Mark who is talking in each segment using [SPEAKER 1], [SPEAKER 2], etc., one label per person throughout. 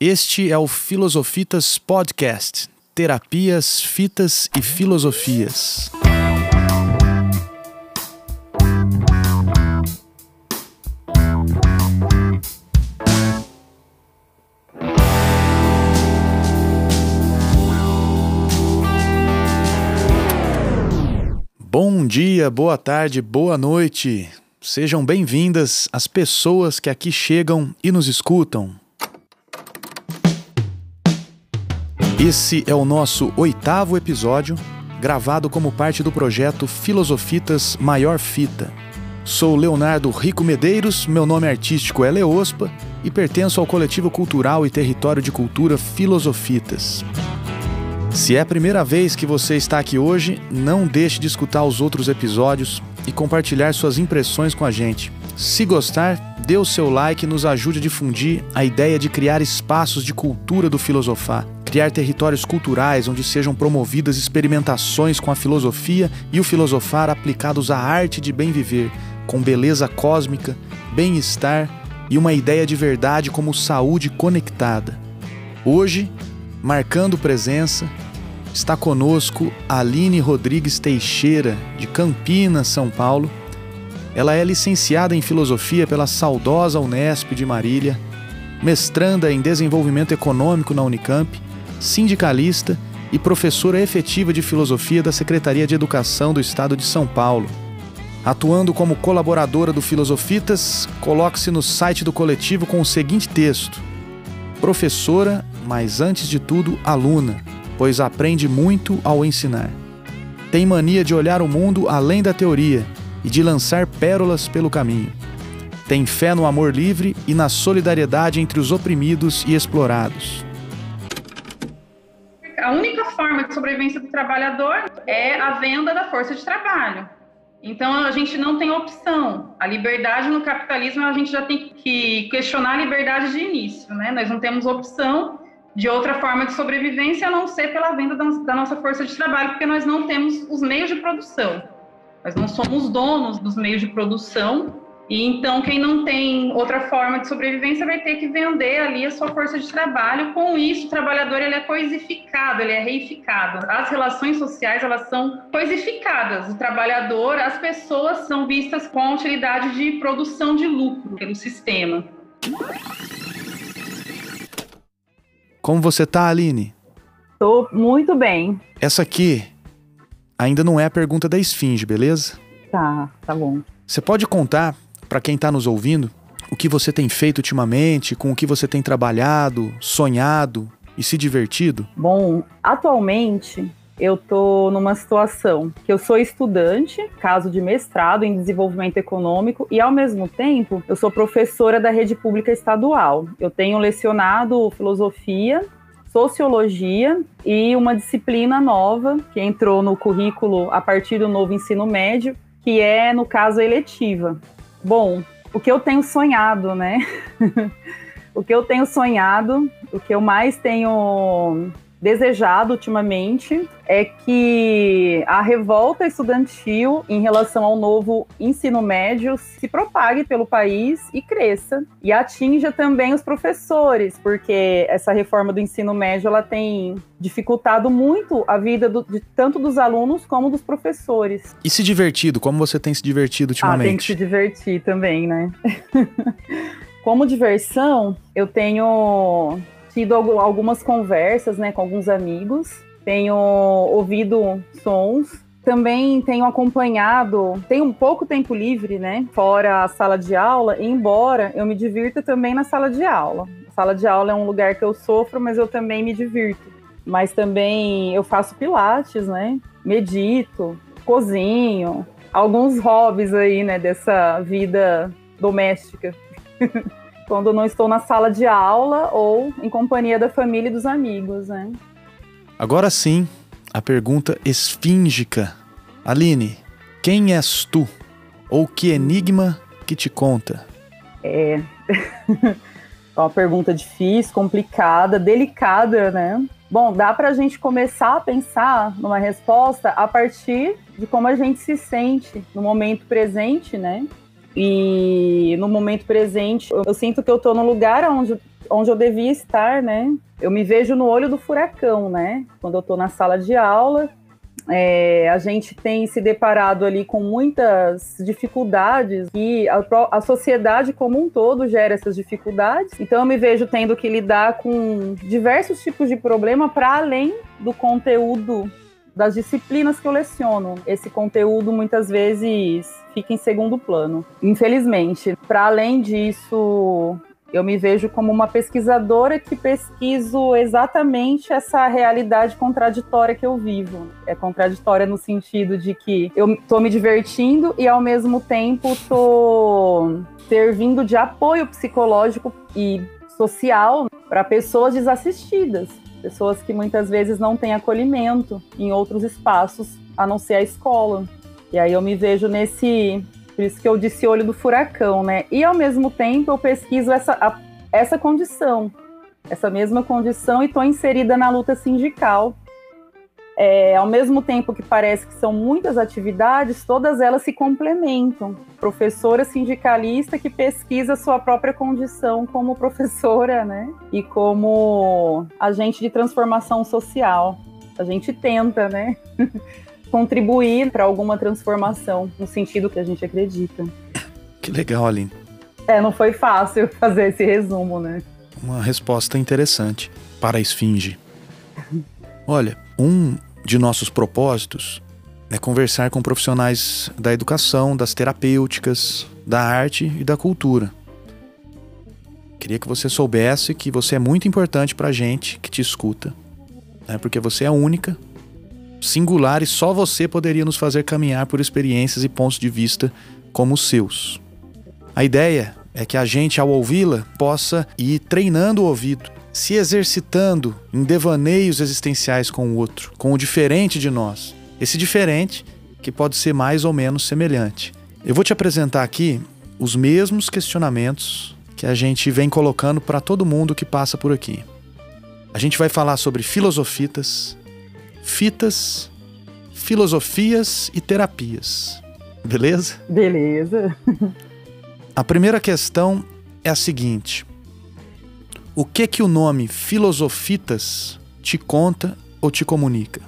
[SPEAKER 1] Este é o Filosofitas Podcast Terapias, Fitas e Filosofias. Bom dia, boa tarde, boa noite. Sejam bem-vindas as pessoas que aqui chegam e nos escutam. Esse é o nosso oitavo episódio, gravado como parte do projeto Filosofitas Maior Fita. Sou Leonardo Rico Medeiros, meu nome artístico é Leospa e pertenço ao coletivo cultural e território de cultura Filosofitas. Se é a primeira vez que você está aqui hoje, não deixe de escutar os outros episódios e compartilhar suas impressões com a gente. Se gostar, dê o seu like e nos ajude a difundir a ideia de criar espaços de cultura do filosofar criar territórios culturais onde sejam promovidas experimentações com a filosofia e o filosofar aplicados à arte de bem viver, com beleza cósmica, bem-estar e uma ideia de verdade como saúde conectada. Hoje, marcando presença, está conosco Aline Rodrigues Teixeira, de Campinas, São Paulo. Ela é licenciada em filosofia pela saudosa Unesp de Marília, mestranda em desenvolvimento econômico na Unicamp sindicalista e professora efetiva de filosofia da Secretaria de Educação do Estado de São Paulo. Atuando como colaboradora do Filosofitas, coloque-se no site do coletivo com o seguinte texto: Professora, mas antes de tudo aluna, pois aprende muito ao ensinar. Tem mania de olhar o mundo além da teoria e de lançar pérolas pelo caminho. Tem fé no amor livre e na solidariedade entre os oprimidos e explorados
[SPEAKER 2] a única forma de sobrevivência do trabalhador é a venda da força de trabalho. Então a gente não tem opção. A liberdade no capitalismo a gente já tem que questionar a liberdade de início, né? Nós não temos opção de outra forma de sobrevivência a não ser pela venda da nossa força de trabalho, porque nós não temos os meios de produção. Nós não somos donos dos meios de produção e então quem não tem outra forma de sobrevivência vai ter que vender ali a sua força de trabalho. Com isso, o trabalhador ele é coisificado, ele é reificado. As relações sociais elas são coisificadas. O trabalhador, as pessoas são vistas com a utilidade de produção de lucro pelo sistema.
[SPEAKER 1] Como você tá, Aline?
[SPEAKER 3] Tô muito bem.
[SPEAKER 1] Essa aqui ainda não é a pergunta da esfinge, beleza?
[SPEAKER 3] Tá, tá bom.
[SPEAKER 1] Você pode contar para quem está nos ouvindo, o que você tem feito ultimamente, com o que você tem trabalhado, sonhado e se divertido?
[SPEAKER 3] Bom, atualmente eu tô numa situação que eu sou estudante, caso de mestrado em desenvolvimento econômico, e ao mesmo tempo eu sou professora da rede pública estadual. Eu tenho lecionado filosofia, sociologia e uma disciplina nova que entrou no currículo a partir do novo ensino médio, que é, no caso, eletiva. Bom, o que eu tenho sonhado, né? o que eu tenho sonhado, o que eu mais tenho desejado ultimamente é que a revolta estudantil em relação ao novo ensino médio se propague pelo país e cresça e atinja também os professores, porque essa reforma do ensino médio ela tem dificultado muito a vida do, de tanto dos alunos como dos professores.
[SPEAKER 1] E se divertido? Como você tem se divertido ultimamente?
[SPEAKER 3] Ah, tem que se divertir também, né? como diversão, eu tenho tido algumas conversas né, com alguns amigos, tenho ouvido sons, também tenho acompanhado, tenho um pouco tempo livre, né, fora a sala de aula, embora eu me divirta também na sala de aula. A sala de aula é um lugar que eu sofro, mas eu também me divirto. Mas também eu faço pilates, né, medito, cozinho, alguns hobbies aí, né, dessa vida doméstica. quando não estou na sala de aula ou em companhia da família e dos amigos, né?
[SPEAKER 1] Agora sim, a pergunta esfíngica. Aline, quem és tu? Ou que enigma que te conta?
[SPEAKER 3] É. é uma pergunta difícil, complicada, delicada, né? Bom, dá para a gente começar a pensar numa resposta a partir de como a gente se sente no momento presente, né? E no momento presente, eu, sinto que eu estou num lugar onde onde eu devia estar, né? Eu me vejo no olho do furacão, né? Quando eu estou na sala de aula, é, a gente tem se deparado ali com muitas dificuldades e a, a, sociedade como um todo gera essas dificuldades. Então eu me vejo tendo que lidar com diversos tipos de problema para além do conteúdo das disciplinas que eu leciono. Esse conteúdo muitas vezes fica em segundo plano, infelizmente. Para além disso, eu me vejo como uma pesquisadora que pesquiso exatamente essa realidade contraditória que eu vivo. É contraditória no sentido de que eu estou me divertindo e ao mesmo tempo estou servindo de apoio psicológico e social para pessoas desassistidas pessoas que muitas vezes não têm acolhimento em outros espaços a não ser a escola. E aí eu me vejo nesse, por isso que eu disse olho do furacão, né? E ao mesmo tempo eu pesquiso essa, a, essa condição, essa mesma condição e estou inserida na luta sindical é, ao mesmo tempo que parece que são muitas atividades, todas elas se complementam. Professora sindicalista que pesquisa sua própria condição como professora, né? E como agente de transformação social. A gente tenta, né? Contribuir para alguma transformação no sentido que a gente acredita.
[SPEAKER 1] Que legal, Aline.
[SPEAKER 3] É, não foi fácil fazer esse resumo, né?
[SPEAKER 1] Uma resposta interessante para a esfinge. Olha, um de nossos propósitos é conversar com profissionais da educação, das terapêuticas, da arte e da cultura. Queria que você soubesse que você é muito importante para a gente que te escuta, né? porque você é única, singular e só você poderia nos fazer caminhar por experiências e pontos de vista como os seus. A ideia é que a gente, ao ouvi-la, possa ir treinando o ouvido se exercitando em devaneios existenciais com o outro, com o diferente de nós. Esse diferente que pode ser mais ou menos semelhante. Eu vou te apresentar aqui os mesmos questionamentos que a gente vem colocando para todo mundo que passa por aqui. A gente vai falar sobre filosofitas, fitas, filosofias e terapias. Beleza?
[SPEAKER 3] Beleza.
[SPEAKER 1] a primeira questão é a seguinte: o que que o nome Filosofitas te conta ou te comunica?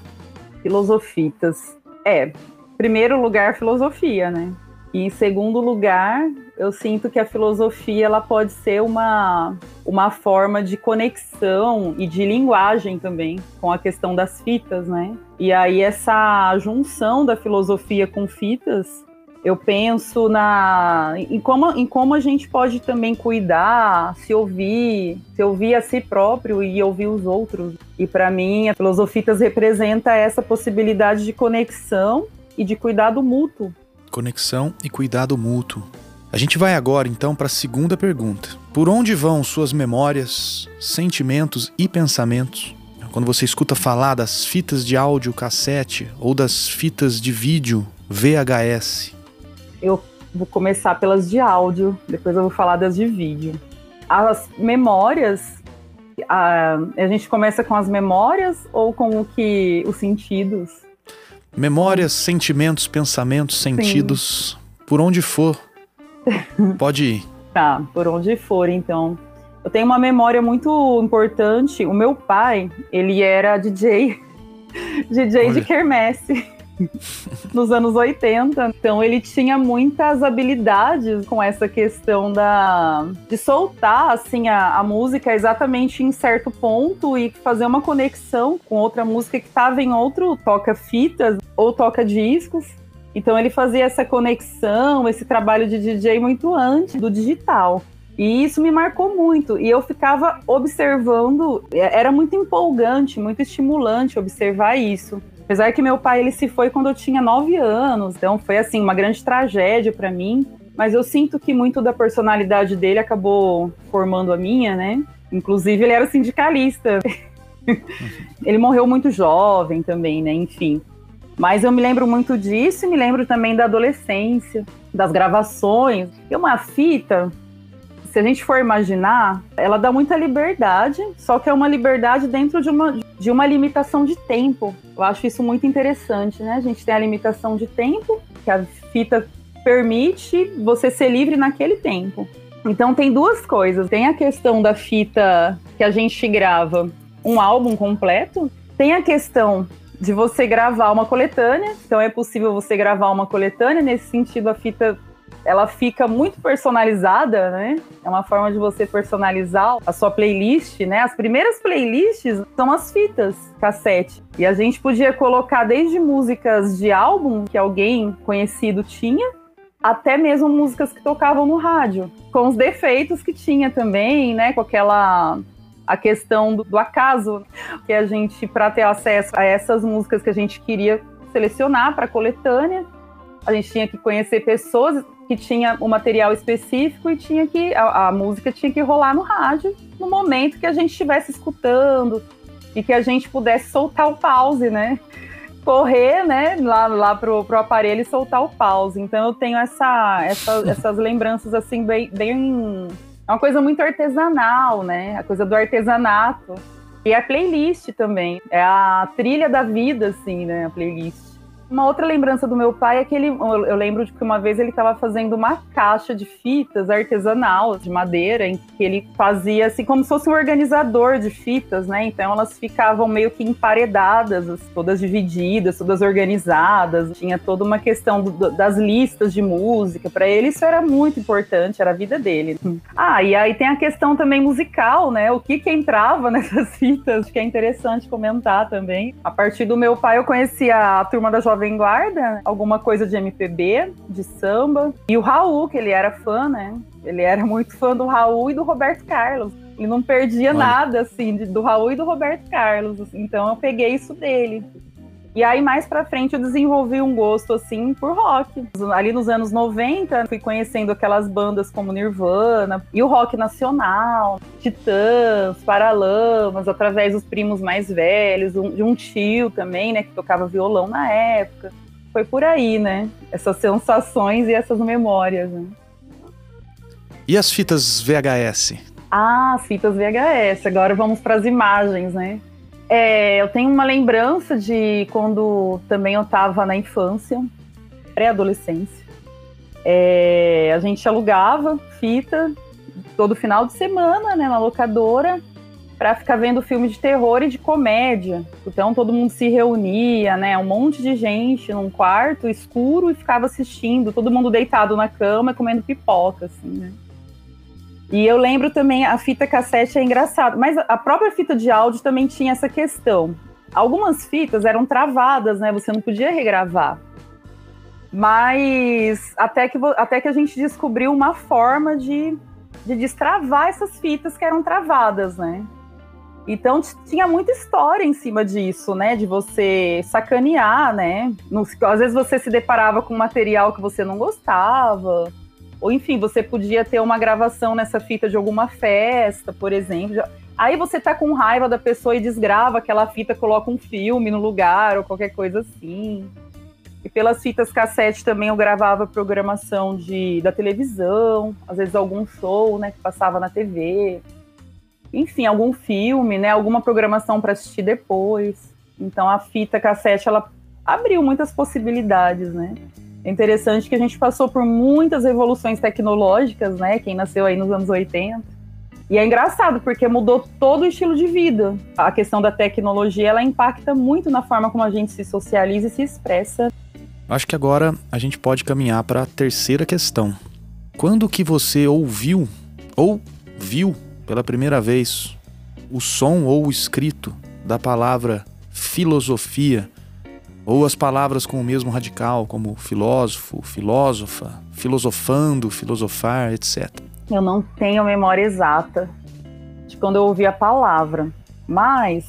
[SPEAKER 3] Filosofitas. É, primeiro lugar, filosofia, né? E em segundo lugar, eu sinto que a filosofia ela pode ser uma, uma forma de conexão e de linguagem também com a questão das fitas, né? E aí essa junção da filosofia com fitas eu penso na em como, em como a gente pode também cuidar, se ouvir, se ouvir a si próprio e ouvir os outros. E para mim, a Filosofitas representa essa possibilidade de conexão e de cuidado mútuo.
[SPEAKER 1] Conexão e cuidado mútuo. A gente vai agora então para a segunda pergunta. Por onde vão suas memórias, sentimentos e pensamentos? Quando você escuta falar das fitas de áudio cassete ou das fitas de vídeo VHS,
[SPEAKER 3] eu vou começar pelas de áudio, depois eu vou falar das de vídeo. As memórias, a, a gente começa com as memórias ou com o que os sentidos?
[SPEAKER 1] Memórias, sentimentos, pensamentos, sentidos, Sim. por onde for. Pode ir.
[SPEAKER 3] Tá, por onde for, então. Eu tenho uma memória muito importante. O meu pai, ele era DJ, DJ Olha. de quermesse. nos anos 80. Então ele tinha muitas habilidades com essa questão da de soltar assim a, a música exatamente em certo ponto e fazer uma conexão com outra música que estava em outro toca fitas ou toca discos. Então ele fazia essa conexão, esse trabalho de DJ muito antes do digital. E isso me marcou muito. E eu ficava observando, é, era muito empolgante, muito estimulante observar isso. Apesar que meu pai ele se foi quando eu tinha nove anos, então foi assim uma grande tragédia para mim. Mas eu sinto que muito da personalidade dele acabou formando a minha, né? Inclusive ele era sindicalista. ele morreu muito jovem também, né? Enfim. Mas eu me lembro muito disso e me lembro também da adolescência, das gravações. E uma fita, se a gente for imaginar, ela dá muita liberdade, só que é uma liberdade dentro de uma, de uma limitação de tempo. Eu acho isso muito interessante, né? A gente tem a limitação de tempo, que a fita permite você ser livre naquele tempo. Então tem duas coisas. Tem a questão da fita que a gente grava um álbum completo. Tem a questão de você gravar uma coletânea. Então é possível você gravar uma coletânea. Nesse sentido, a fita ela fica muito personalizada, né? É uma forma de você personalizar a sua playlist, né? As primeiras playlists são as fitas cassete. E a gente podia colocar desde músicas de álbum que alguém conhecido tinha, até mesmo músicas que tocavam no rádio, com os defeitos que tinha também, né? Com aquela a questão do, do acaso que a gente para ter acesso a essas músicas que a gente queria selecionar para coletânea, a gente tinha que conhecer pessoas que tinha o um material específico e tinha que a, a, música tinha que rolar no rádio no momento que a gente estivesse escutando e que a gente pudesse soltar o pause, né? Correr, né, lá, lá pro, pro aparelho e soltar o pause. Então eu tenho essa, essa essas lembranças assim bem, bem é uma coisa muito artesanal, né? A coisa do artesanato. E a playlist também. É a trilha da vida, assim, né? A playlist. Uma outra lembrança do meu pai é que ele, eu lembro de que uma vez ele estava fazendo uma caixa de fitas artesanal de madeira, em que ele fazia assim como se fosse um organizador de fitas, né? Então elas ficavam meio que emparedadas, todas divididas, todas organizadas. Tinha toda uma questão do, das listas de música. Para ele isso era muito importante, era a vida dele. Ah, e aí tem a questão também musical, né? O que que entrava nessas fitas, que é interessante comentar também. A partir do meu pai eu conhecia a turma da Jovem Jovem Guarda, alguma coisa de MPB, de samba. E o Raul, que ele era fã, né? Ele era muito fã do Raul e do Roberto Carlos. E não perdia Olha. nada, assim, do Raul e do Roberto Carlos. Então eu peguei isso dele. E aí, mais pra frente, eu desenvolvi um gosto, assim, por rock. Ali nos anos 90, fui conhecendo aquelas bandas como Nirvana e o rock nacional, Titãs, Paralamas, através dos primos mais velhos, de um tio também, né, que tocava violão na época. Foi por aí, né? Essas sensações e essas memórias, né?
[SPEAKER 1] E as fitas VHS?
[SPEAKER 3] Ah, fitas VHS. Agora vamos para as imagens, né? É, eu tenho uma lembrança de quando também eu estava na infância, pré-adolescência. É, a gente alugava fita todo final de semana, né, na locadora, para ficar vendo filme de terror e de comédia. Então todo mundo se reunia, né, um monte de gente num quarto escuro e ficava assistindo, todo mundo deitado na cama comendo pipoca, assim, né. E eu lembro também, a fita cassete é engraçado, mas a própria fita de áudio também tinha essa questão. Algumas fitas eram travadas, né? Você não podia regravar. Mas até que, até que a gente descobriu uma forma de, de destravar essas fitas que eram travadas, né? Então tinha muita história em cima disso, né? De você sacanear, né? às vezes você se deparava com material que você não gostava, ou enfim, você podia ter uma gravação nessa fita de alguma festa, por exemplo. Aí você tá com raiva da pessoa e desgrava aquela fita, coloca um filme no lugar ou qualquer coisa assim. E pelas fitas cassete também eu gravava programação de, da televisão, às vezes algum show, né, que passava na TV. Enfim, algum filme, né, alguma programação para assistir depois. Então a fita cassete ela abriu muitas possibilidades, né? É interessante que a gente passou por muitas evoluções tecnológicas, né? Quem nasceu aí nos anos 80. E é engraçado porque mudou todo o estilo de vida. A questão da tecnologia, ela impacta muito na forma como a gente se socializa e se expressa.
[SPEAKER 1] Acho que agora a gente pode caminhar para a terceira questão. Quando que você ouviu ou viu pela primeira vez o som ou o escrito da palavra filosofia ou as palavras com o mesmo radical, como filósofo, filósofa, filosofando, filosofar, etc.
[SPEAKER 3] Eu não tenho memória exata de quando eu ouvi a palavra, mas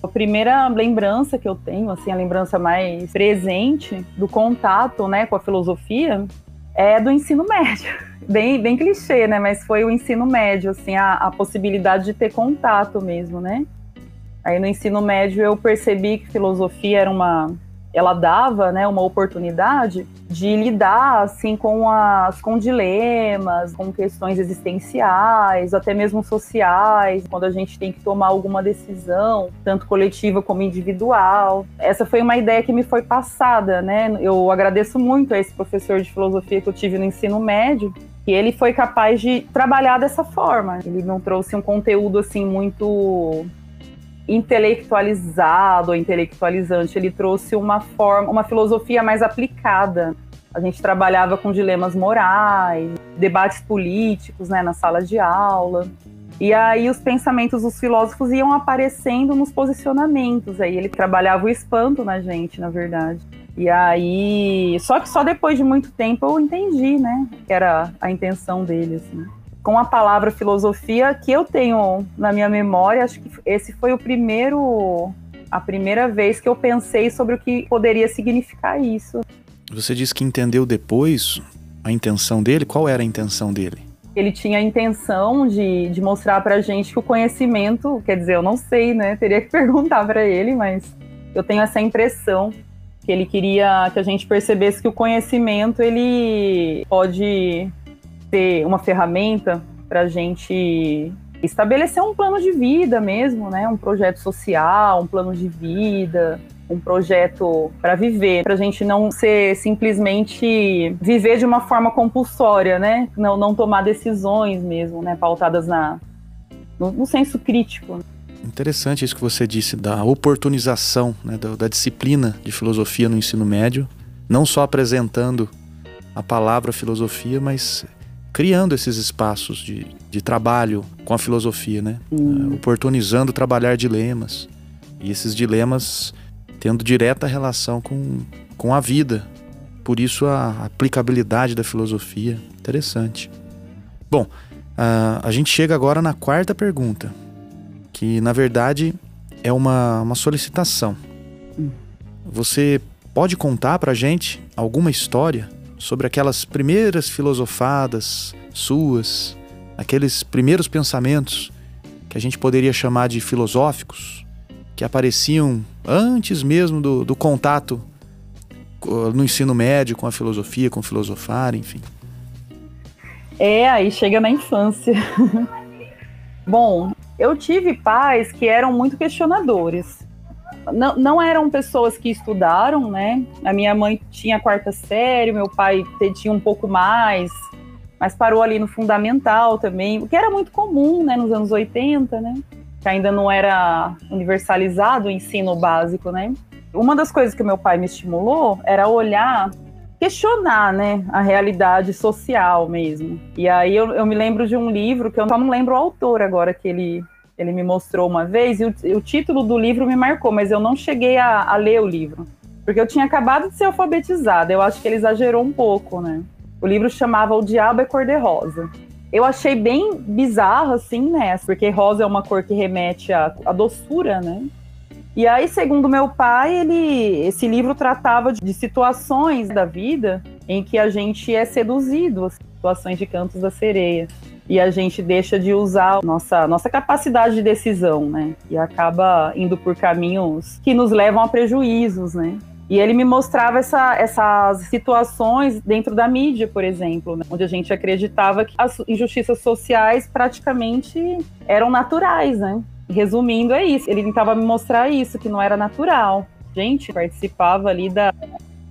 [SPEAKER 3] a primeira lembrança que eu tenho, assim, a lembrança mais presente do contato, né, com a filosofia, é do ensino médio. Bem, bem clichê, né? Mas foi o ensino médio, assim, a, a possibilidade de ter contato mesmo, né? Aí no ensino médio eu percebi que filosofia era uma ela dava, né, uma oportunidade de lidar assim com as com dilemas, com questões existenciais, até mesmo sociais, quando a gente tem que tomar alguma decisão, tanto coletiva como individual. Essa foi uma ideia que me foi passada, né? Eu agradeço muito a esse professor de filosofia que eu tive no ensino médio, que ele foi capaz de trabalhar dessa forma. Ele não trouxe um conteúdo assim muito intelectualizado ou intelectualizante, ele trouxe uma forma, uma filosofia mais aplicada. A gente trabalhava com dilemas morais, debates políticos, né, na sala de aula. E aí os pensamentos dos filósofos iam aparecendo nos posicionamentos. Aí ele trabalhava o espanto na gente, na verdade. E aí, só que só depois de muito tempo eu entendi, né, que era a intenção dele, assim. Com a palavra filosofia que eu tenho na minha memória, acho que esse foi o primeiro a primeira vez que eu pensei sobre o que poderia significar isso.
[SPEAKER 1] Você disse que entendeu depois a intenção dele. Qual era a intenção dele?
[SPEAKER 3] Ele tinha a intenção de, de mostrar pra gente que o conhecimento, quer dizer, eu não sei, né? Teria que perguntar para ele, mas eu tenho essa impressão que ele queria que a gente percebesse que o conhecimento ele pode ser uma ferramenta para a gente estabelecer um plano de vida mesmo, né? Um projeto social, um plano de vida, um projeto para viver, para a gente não ser simplesmente viver de uma forma compulsória, né? Não, não tomar decisões mesmo, né? Pautadas na, no, no senso crítico.
[SPEAKER 1] Interessante isso que você disse da oportunização, né, da, da disciplina de filosofia no ensino médio, não só apresentando a palavra filosofia, mas criando esses espaços de, de trabalho com a filosofia, né? Uh, oportunizando trabalhar dilemas. E esses dilemas tendo direta relação com, com a vida. Por isso a aplicabilidade da filosofia. Interessante. Bom, uh, a gente chega agora na quarta pergunta, que na verdade é uma, uma solicitação. Você pode contar pra gente alguma história sobre aquelas primeiras filosofadas suas, aqueles primeiros pensamentos que a gente poderia chamar de filosóficos? que apareciam antes mesmo do, do contato no ensino médio com a filosofia, com filosofar, enfim.
[SPEAKER 3] É, aí chega na infância. Bom, eu tive pais que eram muito questionadores. Não, não eram pessoas que estudaram, né? A minha mãe tinha quarta série, meu pai tinha um pouco mais, mas parou ali no fundamental também, o que era muito comum, né, nos anos 80, né? que ainda não era universalizado o ensino básico, né? Uma das coisas que meu pai me estimulou era olhar, questionar, né, a realidade social mesmo. E aí eu, eu me lembro de um livro que eu só não lembro o autor agora que ele ele me mostrou uma vez e o, o título do livro me marcou, mas eu não cheguei a, a ler o livro porque eu tinha acabado de ser alfabetizada. Eu acho que ele exagerou um pouco, né? O livro chamava O Diabo é Cor-de-Rosa eu achei bem bizarro, assim, né? Porque rosa é uma cor que remete à, à doçura, né? E aí, segundo meu pai, ele, esse livro tratava de, de situações da vida em que a gente é seduzido, situações de cantos da sereia. E a gente deixa de usar nossa, nossa capacidade de decisão, né? E acaba indo por caminhos que nos levam a prejuízos, né? E ele me mostrava essa, essas situações dentro da mídia, por exemplo, né? onde a gente acreditava que as injustiças sociais praticamente eram naturais, né? Resumindo, é isso. Ele tentava me mostrar isso, que não era natural. Gente, participava ali da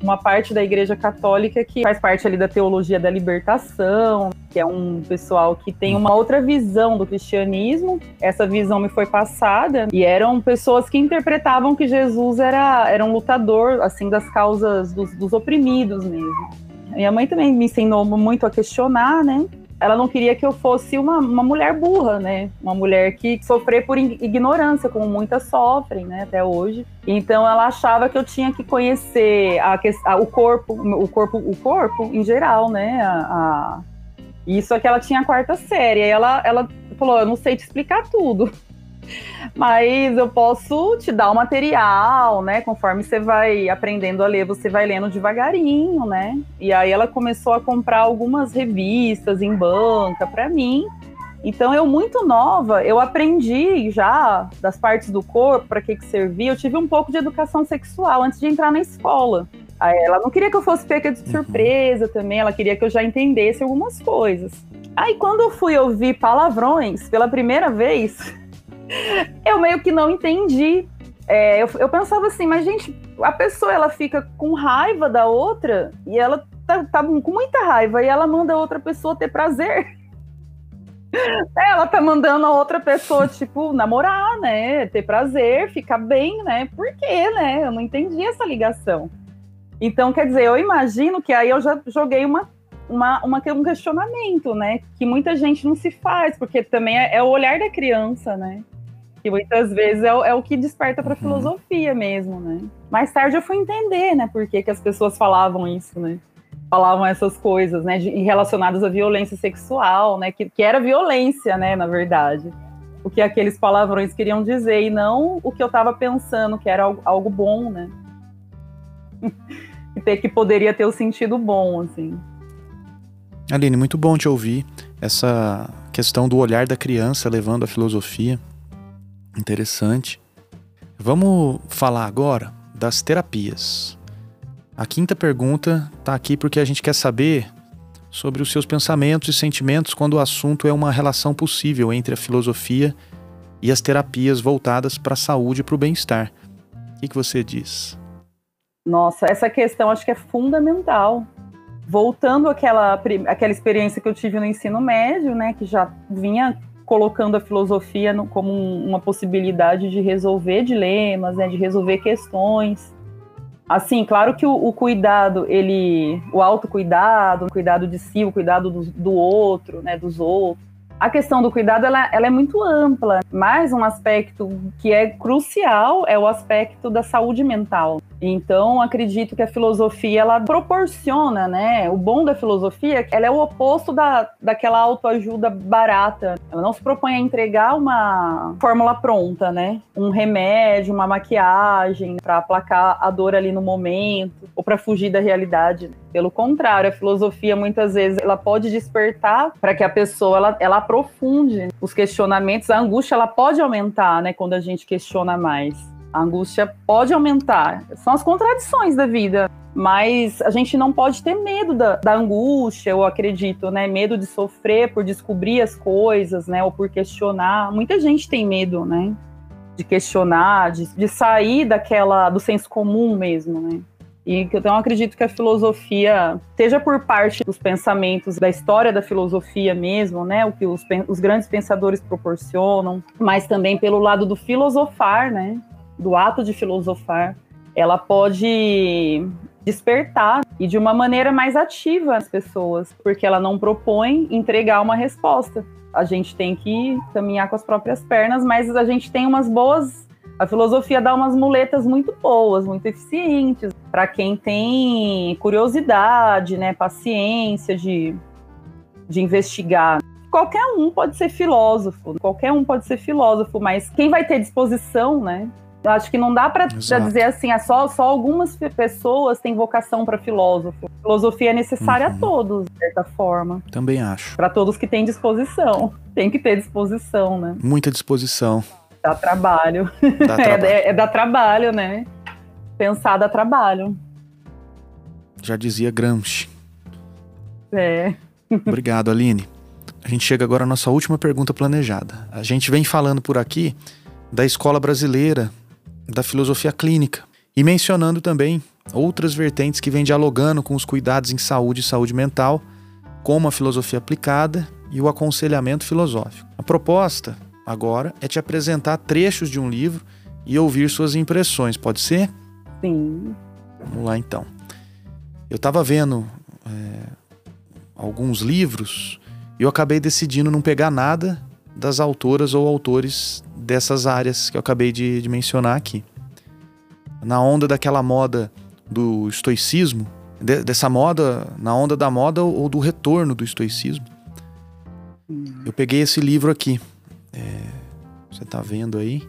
[SPEAKER 3] uma parte da Igreja Católica que faz parte ali da teologia da libertação, que é um pessoal que tem uma outra visão do cristianismo. Essa visão me foi passada e eram pessoas que interpretavam que Jesus era, era um lutador assim das causas dos, dos oprimidos mesmo. Minha mãe também me ensinou muito a questionar, né? Ela não queria que eu fosse uma, uma mulher burra, né? Uma mulher que sofrer por ignorância, como muitas sofrem, né? Até hoje. Então ela achava que eu tinha que conhecer a, a, o corpo, o corpo, o corpo em geral, né? A, a, isso é que ela tinha a quarta série. Aí ela, ela falou: Eu não sei te explicar tudo. Mas eu posso te dar o material, né? Conforme você vai aprendendo a ler, você vai lendo devagarinho, né? E aí ela começou a comprar algumas revistas em banca para mim. Então eu muito nova, eu aprendi já das partes do corpo, para que que servia. Eu tive um pouco de educação sexual antes de entrar na escola. Ela não queria que eu fosse pega de uhum. surpresa também, ela queria que eu já entendesse algumas coisas. Aí quando eu fui ouvir palavrões pela primeira vez, eu meio que não entendi. É, eu, eu pensava assim, mas gente, a pessoa ela fica com raiva da outra e ela tá, tá com muita raiva e ela manda outra pessoa ter prazer. Ela tá mandando a outra pessoa, tipo, namorar, né? Ter prazer, ficar bem, né? Por quê, né? Eu não entendi essa ligação. Então, quer dizer, eu imagino que aí eu já joguei uma, uma, uma, um questionamento, né? Que muita gente não se faz, porque também é, é o olhar da criança, né? Que muitas vezes é, o, é o que desperta para a uhum. filosofia mesmo, né? Mais tarde eu fui entender, né? Por que, que as pessoas falavam isso, né? falavam essas coisas, né, de, relacionadas à violência sexual, né, que, que era violência, né, na verdade. O que aqueles palavrões queriam dizer e não o que eu estava pensando, que era algo, algo bom, né? e ter que poderia ter o sentido bom, assim.
[SPEAKER 1] Aline, muito bom te ouvir. Essa questão do olhar da criança levando a filosofia. Interessante. Vamos falar agora das terapias. A quinta pergunta está aqui porque a gente quer saber sobre os seus pensamentos e sentimentos quando o assunto é uma relação possível entre a filosofia e as terapias voltadas para a saúde e para o bem-estar. O que, que você diz?
[SPEAKER 3] Nossa, essa questão acho que é fundamental. Voltando àquela, àquela experiência que eu tive no ensino médio, né, que já vinha colocando a filosofia no, como uma possibilidade de resolver dilemas, né, de resolver questões. Assim, claro que o, o, cuidado, ele, o autocuidado, o cuidado de si, o cuidado do, do outro, né, dos outros, a questão do cuidado ela, ela, é muito ampla, mas um aspecto que é crucial é o aspecto da saúde mental. Então, acredito que a filosofia ela proporciona, né? O bom da filosofia, ela é o oposto da, daquela autoajuda barata. Ela não se propõe a entregar uma fórmula pronta, né? Um remédio, uma maquiagem para aplacar a dor ali no momento ou para fugir da realidade. Pelo contrário, a filosofia muitas vezes ela pode despertar para que a pessoa ela, ela aprofunde os questionamentos. A angústia ela pode aumentar, né, quando a gente questiona mais. A angústia pode aumentar. São as contradições da vida. Mas a gente não pode ter medo da, da, angústia, eu acredito, né? Medo de sofrer por descobrir as coisas, né? Ou por questionar. Muita gente tem medo, né? De questionar, de, de sair daquela do senso comum mesmo, né? E então acredito que a filosofia, seja por parte dos pensamentos da história da filosofia mesmo, né, o que os, os grandes pensadores proporcionam, mas também pelo lado do filosofar, né, do ato de filosofar, ela pode despertar e de uma maneira mais ativa as pessoas, porque ela não propõe entregar uma resposta. A gente tem que caminhar com as próprias pernas, mas a gente tem umas boas a filosofia dá umas muletas muito boas, muito eficientes para quem tem curiosidade, né, paciência de, de investigar. Qualquer um pode ser filósofo, qualquer um pode ser filósofo, mas quem vai ter disposição, né? Eu acho que não dá para dizer assim, é só, só algumas pessoas têm vocação para filósofo. Filosofia é necessária uhum. a todos, de certa forma.
[SPEAKER 1] Também acho.
[SPEAKER 3] Para todos que têm disposição. Tem que ter disposição, né?
[SPEAKER 1] Muita disposição.
[SPEAKER 3] Dá trabalho. Dá trabalho. é, é, dá trabalho, né? Pensar dá trabalho.
[SPEAKER 1] Já dizia Gramsci.
[SPEAKER 3] É.
[SPEAKER 1] Obrigado, Aline. A gente chega agora à nossa última pergunta planejada. A gente vem falando por aqui da escola brasileira da filosofia clínica e mencionando também outras vertentes que vêm dialogando com os cuidados em saúde e saúde mental, como a filosofia aplicada e o aconselhamento filosófico. A proposta agora é te apresentar trechos de um livro e ouvir suas impressões, pode ser?
[SPEAKER 3] Sim.
[SPEAKER 1] Vamos lá então. Eu estava vendo é, alguns livros e eu acabei decidindo não pegar nada das autoras ou autores dessas áreas que eu acabei de, de mencionar aqui. Na onda daquela moda do estoicismo, de, dessa moda, na onda da moda ou do retorno do estoicismo, eu peguei esse livro aqui, é, você está vendo aí?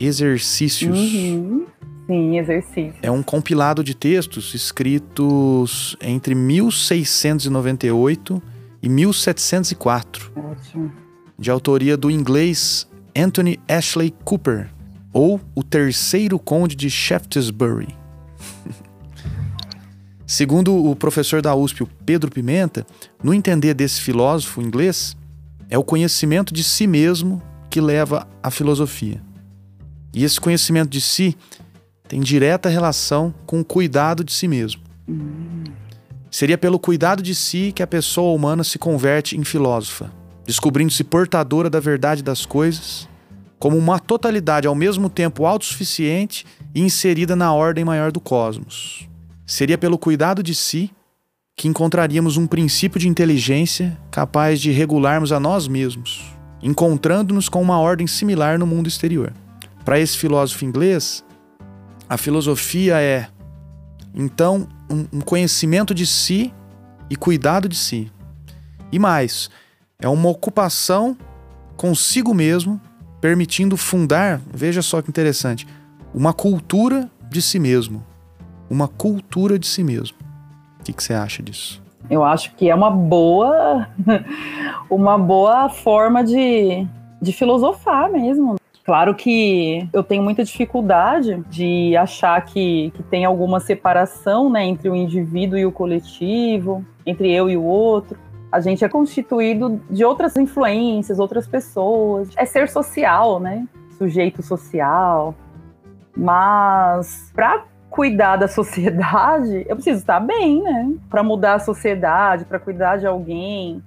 [SPEAKER 1] Exercícios.
[SPEAKER 3] Uhum. Sim, exercícios.
[SPEAKER 1] É um compilado de textos escritos entre 1698 e 1704.
[SPEAKER 3] Ótimo.
[SPEAKER 1] De autoria do inglês Anthony Ashley Cooper, ou o terceiro conde de Shaftesbury. Segundo o professor da USP, o Pedro Pimenta, no entender desse filósofo inglês, é o conhecimento de si mesmo que leva à filosofia. E esse conhecimento de si tem direta relação com o cuidado de si mesmo. Seria pelo cuidado de si que a pessoa humana se converte em filósofa, descobrindo-se portadora da verdade das coisas, como uma totalidade ao mesmo tempo autossuficiente e inserida na ordem maior do cosmos. Seria pelo cuidado de si que encontraríamos um princípio de inteligência capaz de regularmos a nós mesmos, encontrando-nos com uma ordem similar no mundo exterior. Para esse filósofo inglês, a filosofia é, então, um, conhecimento de si e cuidado de si. E mais, é uma ocupação consigo mesmo, permitindo fundar, veja só que interessante, uma cultura de si mesmo. Uma cultura de si mesmo. O que, que você acha disso?
[SPEAKER 3] Eu acho que é uma boa, uma boa forma de, de filosofar mesmo. Claro que eu tenho muita dificuldade de achar que, que tem alguma separação né, entre o indivíduo e o coletivo, entre eu e o outro. A gente é constituído de outras influências, outras pessoas. É ser social, né? Sujeito social. Mas para cuidar da sociedade, eu preciso estar bem, né? Para mudar a sociedade, para cuidar de alguém.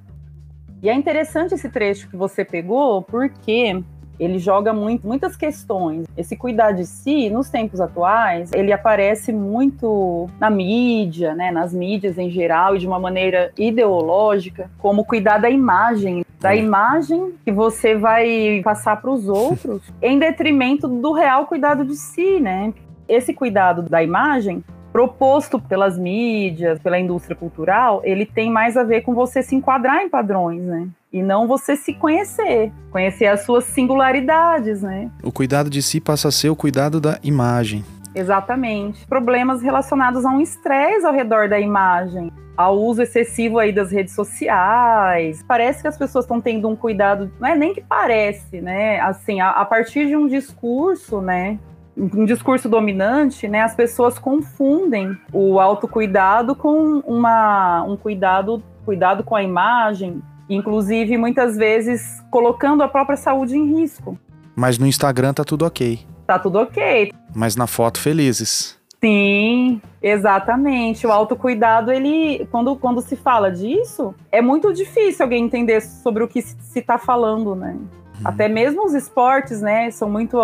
[SPEAKER 3] E é interessante esse trecho que você pegou, porque ele joga muito, muitas questões. Esse cuidar de si, nos tempos atuais, ele aparece muito na mídia, né, nas mídias em geral e de uma maneira ideológica, como cuidar da imagem, da imagem que você vai passar para os outros, em detrimento do real cuidado de si, né? Esse cuidado da imagem proposto pelas mídias, pela indústria cultural, ele tem mais a ver com você se enquadrar em padrões, né? E não você se conhecer, conhecer as suas singularidades, né?
[SPEAKER 1] O cuidado de si passa a ser o cuidado da imagem.
[SPEAKER 3] Exatamente. Problemas relacionados a um estresse ao redor da imagem, ao uso excessivo aí das redes sociais. Parece que as pessoas estão tendo um cuidado, não é nem que parece, né? Assim, a, a partir de um discurso, né? Um discurso dominante, né, as pessoas confundem o autocuidado com uma, um cuidado, cuidado com a imagem, inclusive muitas vezes colocando a própria saúde em risco.
[SPEAKER 1] Mas no Instagram tá tudo ok.
[SPEAKER 3] Tá tudo ok.
[SPEAKER 1] Mas na foto felizes.
[SPEAKER 3] Sim, exatamente. O autocuidado, ele, quando, quando se fala disso, é muito difícil alguém entender sobre o que se está falando, né? Hum. Até mesmo os esportes, né, são muito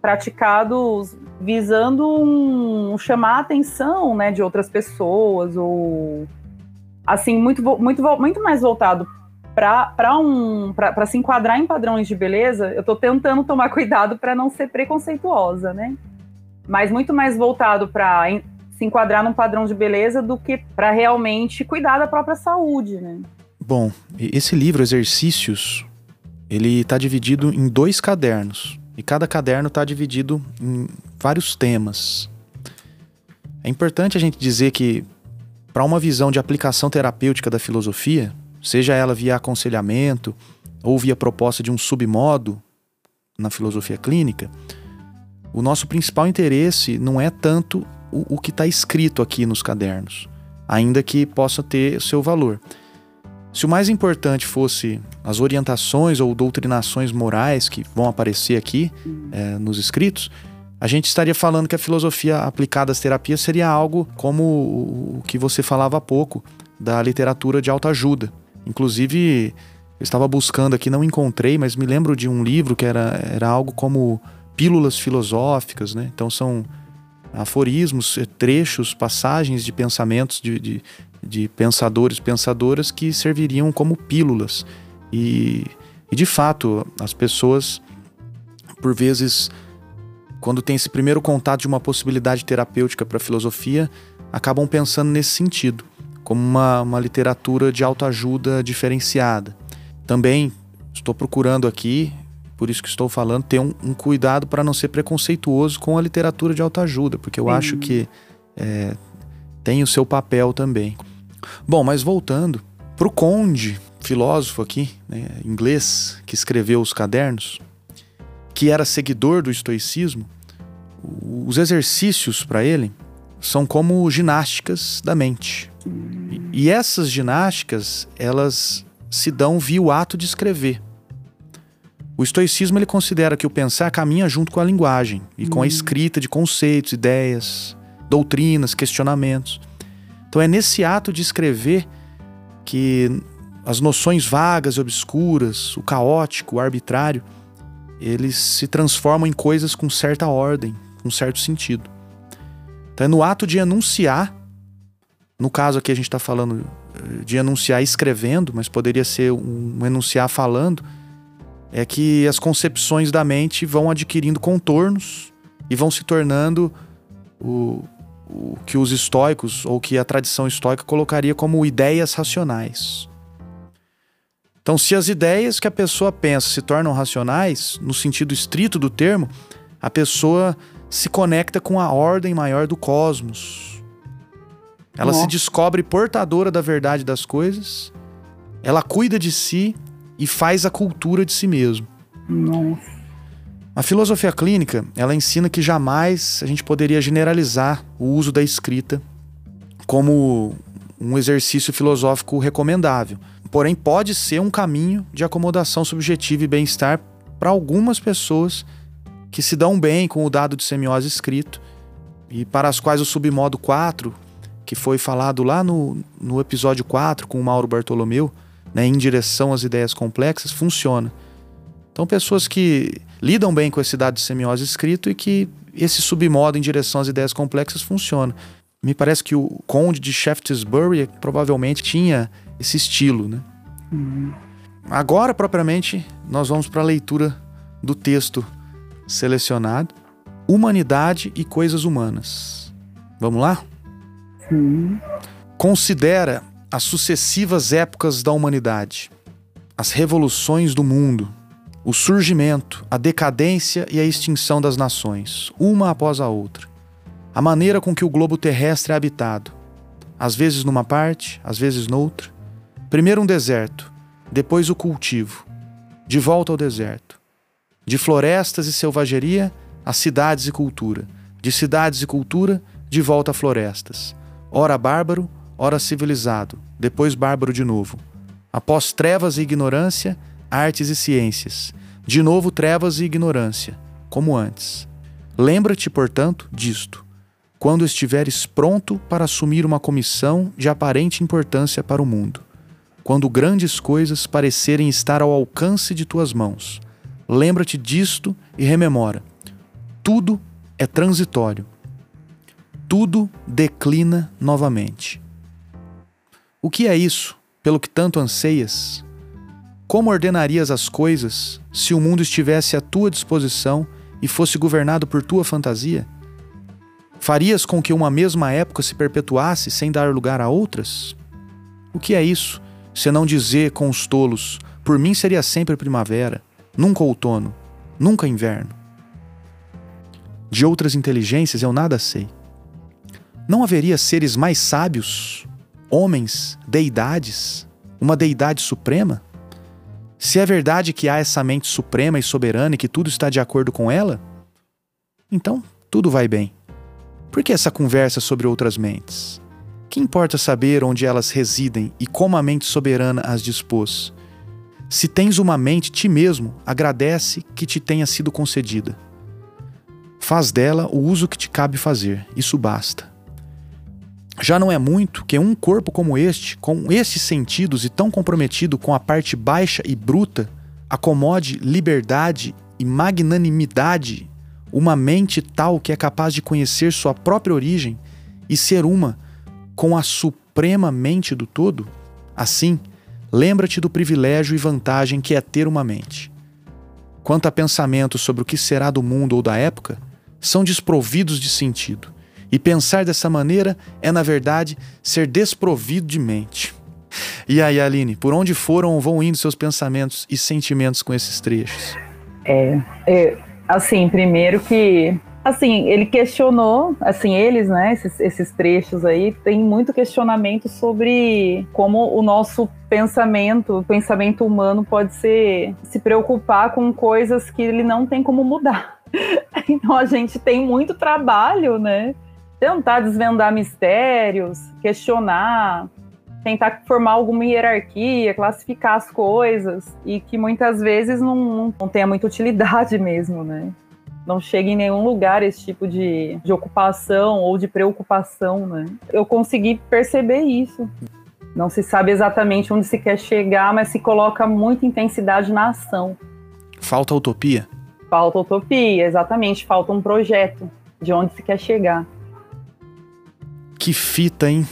[SPEAKER 3] praticados visando um, chamar a atenção né, de outras pessoas, ou assim, muito, muito, muito mais voltado para um, se enquadrar em padrões de beleza, eu estou tentando tomar cuidado para não ser preconceituosa, né? Mas muito mais voltado para se enquadrar num padrão de beleza do que para realmente cuidar da própria saúde, né?
[SPEAKER 1] Bom, esse livro, Exercícios, ele está dividido em dois cadernos. E cada caderno está dividido em vários temas. É importante a gente dizer que, para uma visão de aplicação terapêutica da filosofia, seja ela via aconselhamento ou via proposta de um submodo na filosofia clínica, o nosso principal interesse não é tanto o, o que está escrito aqui nos cadernos, ainda que possa ter seu valor. Se o mais importante fosse as orientações ou doutrinações morais que vão aparecer aqui é, nos escritos, a gente estaria falando que a filosofia aplicada às terapias seria algo como o que você falava há pouco, da literatura de autoajuda. Inclusive, eu estava buscando aqui, não encontrei, mas me lembro de um livro que era, era algo como pílulas filosóficas, né? Então são aforismos, trechos, passagens de pensamentos de, de, de pensadores, pensadoras que serviriam como pílulas. E, e de fato, as pessoas, por vezes, quando tem esse primeiro contato de uma possibilidade terapêutica para a filosofia, acabam pensando nesse sentido, como uma, uma literatura de autoajuda diferenciada. Também estou procurando aqui, por isso que estou falando, ter um, um cuidado para não ser preconceituoso com a literatura de autoajuda, porque eu Sim. acho que é, tem o seu papel também. Bom, mas voltando para o Conde, filósofo aqui, né, inglês, que escreveu os cadernos, que era seguidor do estoicismo, os exercícios para ele são como ginásticas da mente. E, essas ginásticas, elas se dão via o ato de escrever. O estoicismo ele considera que o pensar caminha junto com a linguagem e com a escrita de conceitos, ideias, doutrinas, questionamentos. Então é nesse ato de escrever que as noções vagas e obscuras, o caótico, o arbitrário, eles se transformam em coisas com certa ordem, com certo sentido. Então é no ato de enunciar, no caso aqui a gente está falando eh, de enunciar escrevendo, mas poderia ser um enunciar falando, é que as concepções da mente vão adquirindo contornos e vão se tornando o, o que os estoicos ou que a tradição estoica colocaria como ideias racionais. Então, se as ideias que a pessoa pensa se tornam racionais, no sentido estrito do termo, a pessoa se conecta com a ordem maior do cosmos. Ela Nossa. se descobre portadora da verdade das coisas, ela cuida de si e faz a cultura de si mesmo.
[SPEAKER 3] Nossa.
[SPEAKER 1] A filosofia clínica, ela ensina que jamais a gente poderia generalizar o uso da escrita como um exercício filosófico recomendável. Porém, pode ser um caminho de acomodação subjetiva e bem-estar para algumas pessoas que se dão bem com o dado de semiose escrito e para as quais o submodo 4, que foi falado lá no, no episódio 4 com o Mauro Bartolomeu, né, em direção às ideias complexas, funciona. Então, pessoas que lidam bem com esse dado de semiose escrito e que esse submodo em direção às ideias complexas funciona. Me parece que o conde de Shaftesbury provavelmente tinha esse estilo, né? Uhum. Agora, propriamente, nós vamos para a leitura do texto selecionado: Humanidade e Coisas Humanas. Vamos lá?
[SPEAKER 3] Sim.
[SPEAKER 1] Considera as sucessivas épocas da humanidade, as revoluções do mundo, o surgimento, a decadência e a extinção das nações, uma após a outra, a maneira com que o globo terrestre é habitado, às vezes numa parte, às vezes noutra, Primeiro um deserto, depois o cultivo, de volta ao deserto. De florestas e selvageria a cidades e cultura, de cidades e cultura, de volta a florestas. Ora bárbaro, ora civilizado, depois bárbaro de novo. Após trevas e ignorância, artes e ciências. De novo trevas e ignorância, como antes. Lembra-te, portanto, disto, quando estiveres pronto para assumir uma comissão de aparente importância para o mundo quando grandes coisas parecerem estar ao alcance de tuas mãos. Lembra-te disto e rememora: tudo é transitório. Tudo declina novamente. O que é isso, pelo que tanto anseias? Como ordenarias as coisas se o mundo estivesse à tua disposição e fosse governado por tua fantasia? Farias com que uma mesma época se perpetuasse sem dar lugar a outras? O que é isso, se não dizer com os tolos: por mim seria sempre primavera, nunca outono, nunca inverno. De outras inteligências eu nada sei. Não haveria seres mais sábios, homens, deidades, uma deidade suprema? Se é verdade que há essa mente suprema e soberana e que tudo está de acordo com ela, então tudo vai bem. Por que essa conversa sobre outras mentes? Que importa saber onde elas residem e como a mente soberana as dispôs? Se tens uma mente, ti mesmo agradece que te tenha sido concedida. Faz dela o uso que te cabe fazer, isso basta. Já não é muito que um corpo como este, com estes sentidos e tão comprometido com a parte baixa e bruta, acomode liberdade e magnanimidade, uma mente tal que é capaz de conhecer sua própria origem e ser uma com a suprema mente do todo? Assim, lembra-te do privilégio e vantagem que é ter uma mente. Quanto a pensamentos sobre o que será do mundo ou da época, são desprovidos de sentido. E pensar dessa maneira é, na verdade, ser desprovido de mente. E aí, Aline, por onde foram ou vão indo seus pensamentos e sentimentos com esses trechos?
[SPEAKER 3] É, é assim, primeiro que Assim, ele questionou, assim, eles, né, esses, esses trechos aí, tem muito questionamento sobre como o nosso pensamento, o pensamento humano pode ser se preocupar com coisas que ele não tem como mudar. Então a gente tem muito trabalho, né? Tentar desvendar mistérios, questionar, tentar formar alguma hierarquia, classificar as coisas e que muitas vezes não, não, tenha muita utilidade mesmo, né? não chega em nenhum lugar esse tipo de, de ocupação ou de preocupação, né? Eu consegui perceber isso. Não se sabe exatamente onde se quer chegar, mas se coloca muita intensidade na ação.
[SPEAKER 1] Falta utopia?
[SPEAKER 3] Falta utopia, exatamente. Falta um projeto de onde se quer chegar.
[SPEAKER 1] Que fita, hein?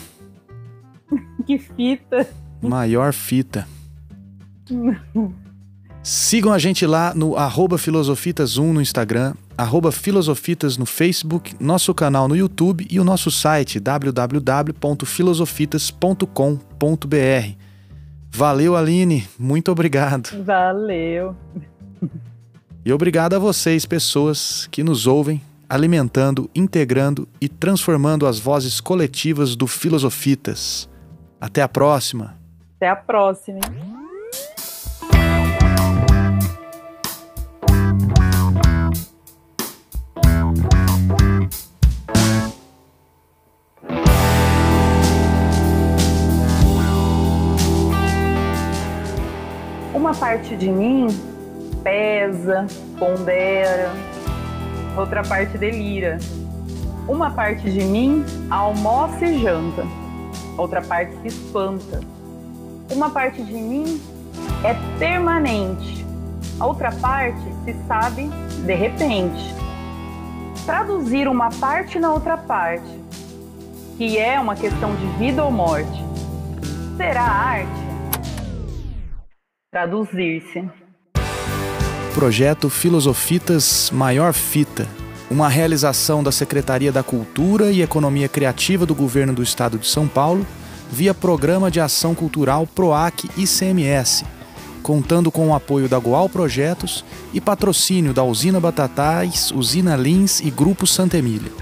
[SPEAKER 3] que fita.
[SPEAKER 1] Maior fita. Sigam a gente lá no arroba filosofitas1 no Instagram, arroba filosofitas no Facebook, nosso canal no YouTube e o nosso site www.filosofitas.com.br. Valeu, Aline. Muito obrigado.
[SPEAKER 3] Valeu.
[SPEAKER 1] E obrigado a vocês, pessoas que nos ouvem, alimentando, integrando e transformando as vozes coletivas do Filosofitas. Até a próxima.
[SPEAKER 3] Até a próxima. Uma parte de mim pesa, pondera, outra parte delira. Uma parte de mim almoça e janta, outra parte se espanta. Uma parte de mim é permanente, a outra parte se sabe de repente. Traduzir uma parte na outra parte, que é uma questão de vida ou morte, será arte? Traduzir-se
[SPEAKER 1] projeto Filosofitas Maior Fita, uma realização da Secretaria da Cultura e Economia Criativa do Governo do Estado de São Paulo, via Programa de Ação Cultural PROAC ICMS, contando com o apoio da Goal Projetos e patrocínio da Usina Batatais, Usina Lins e Grupo Santa Emília.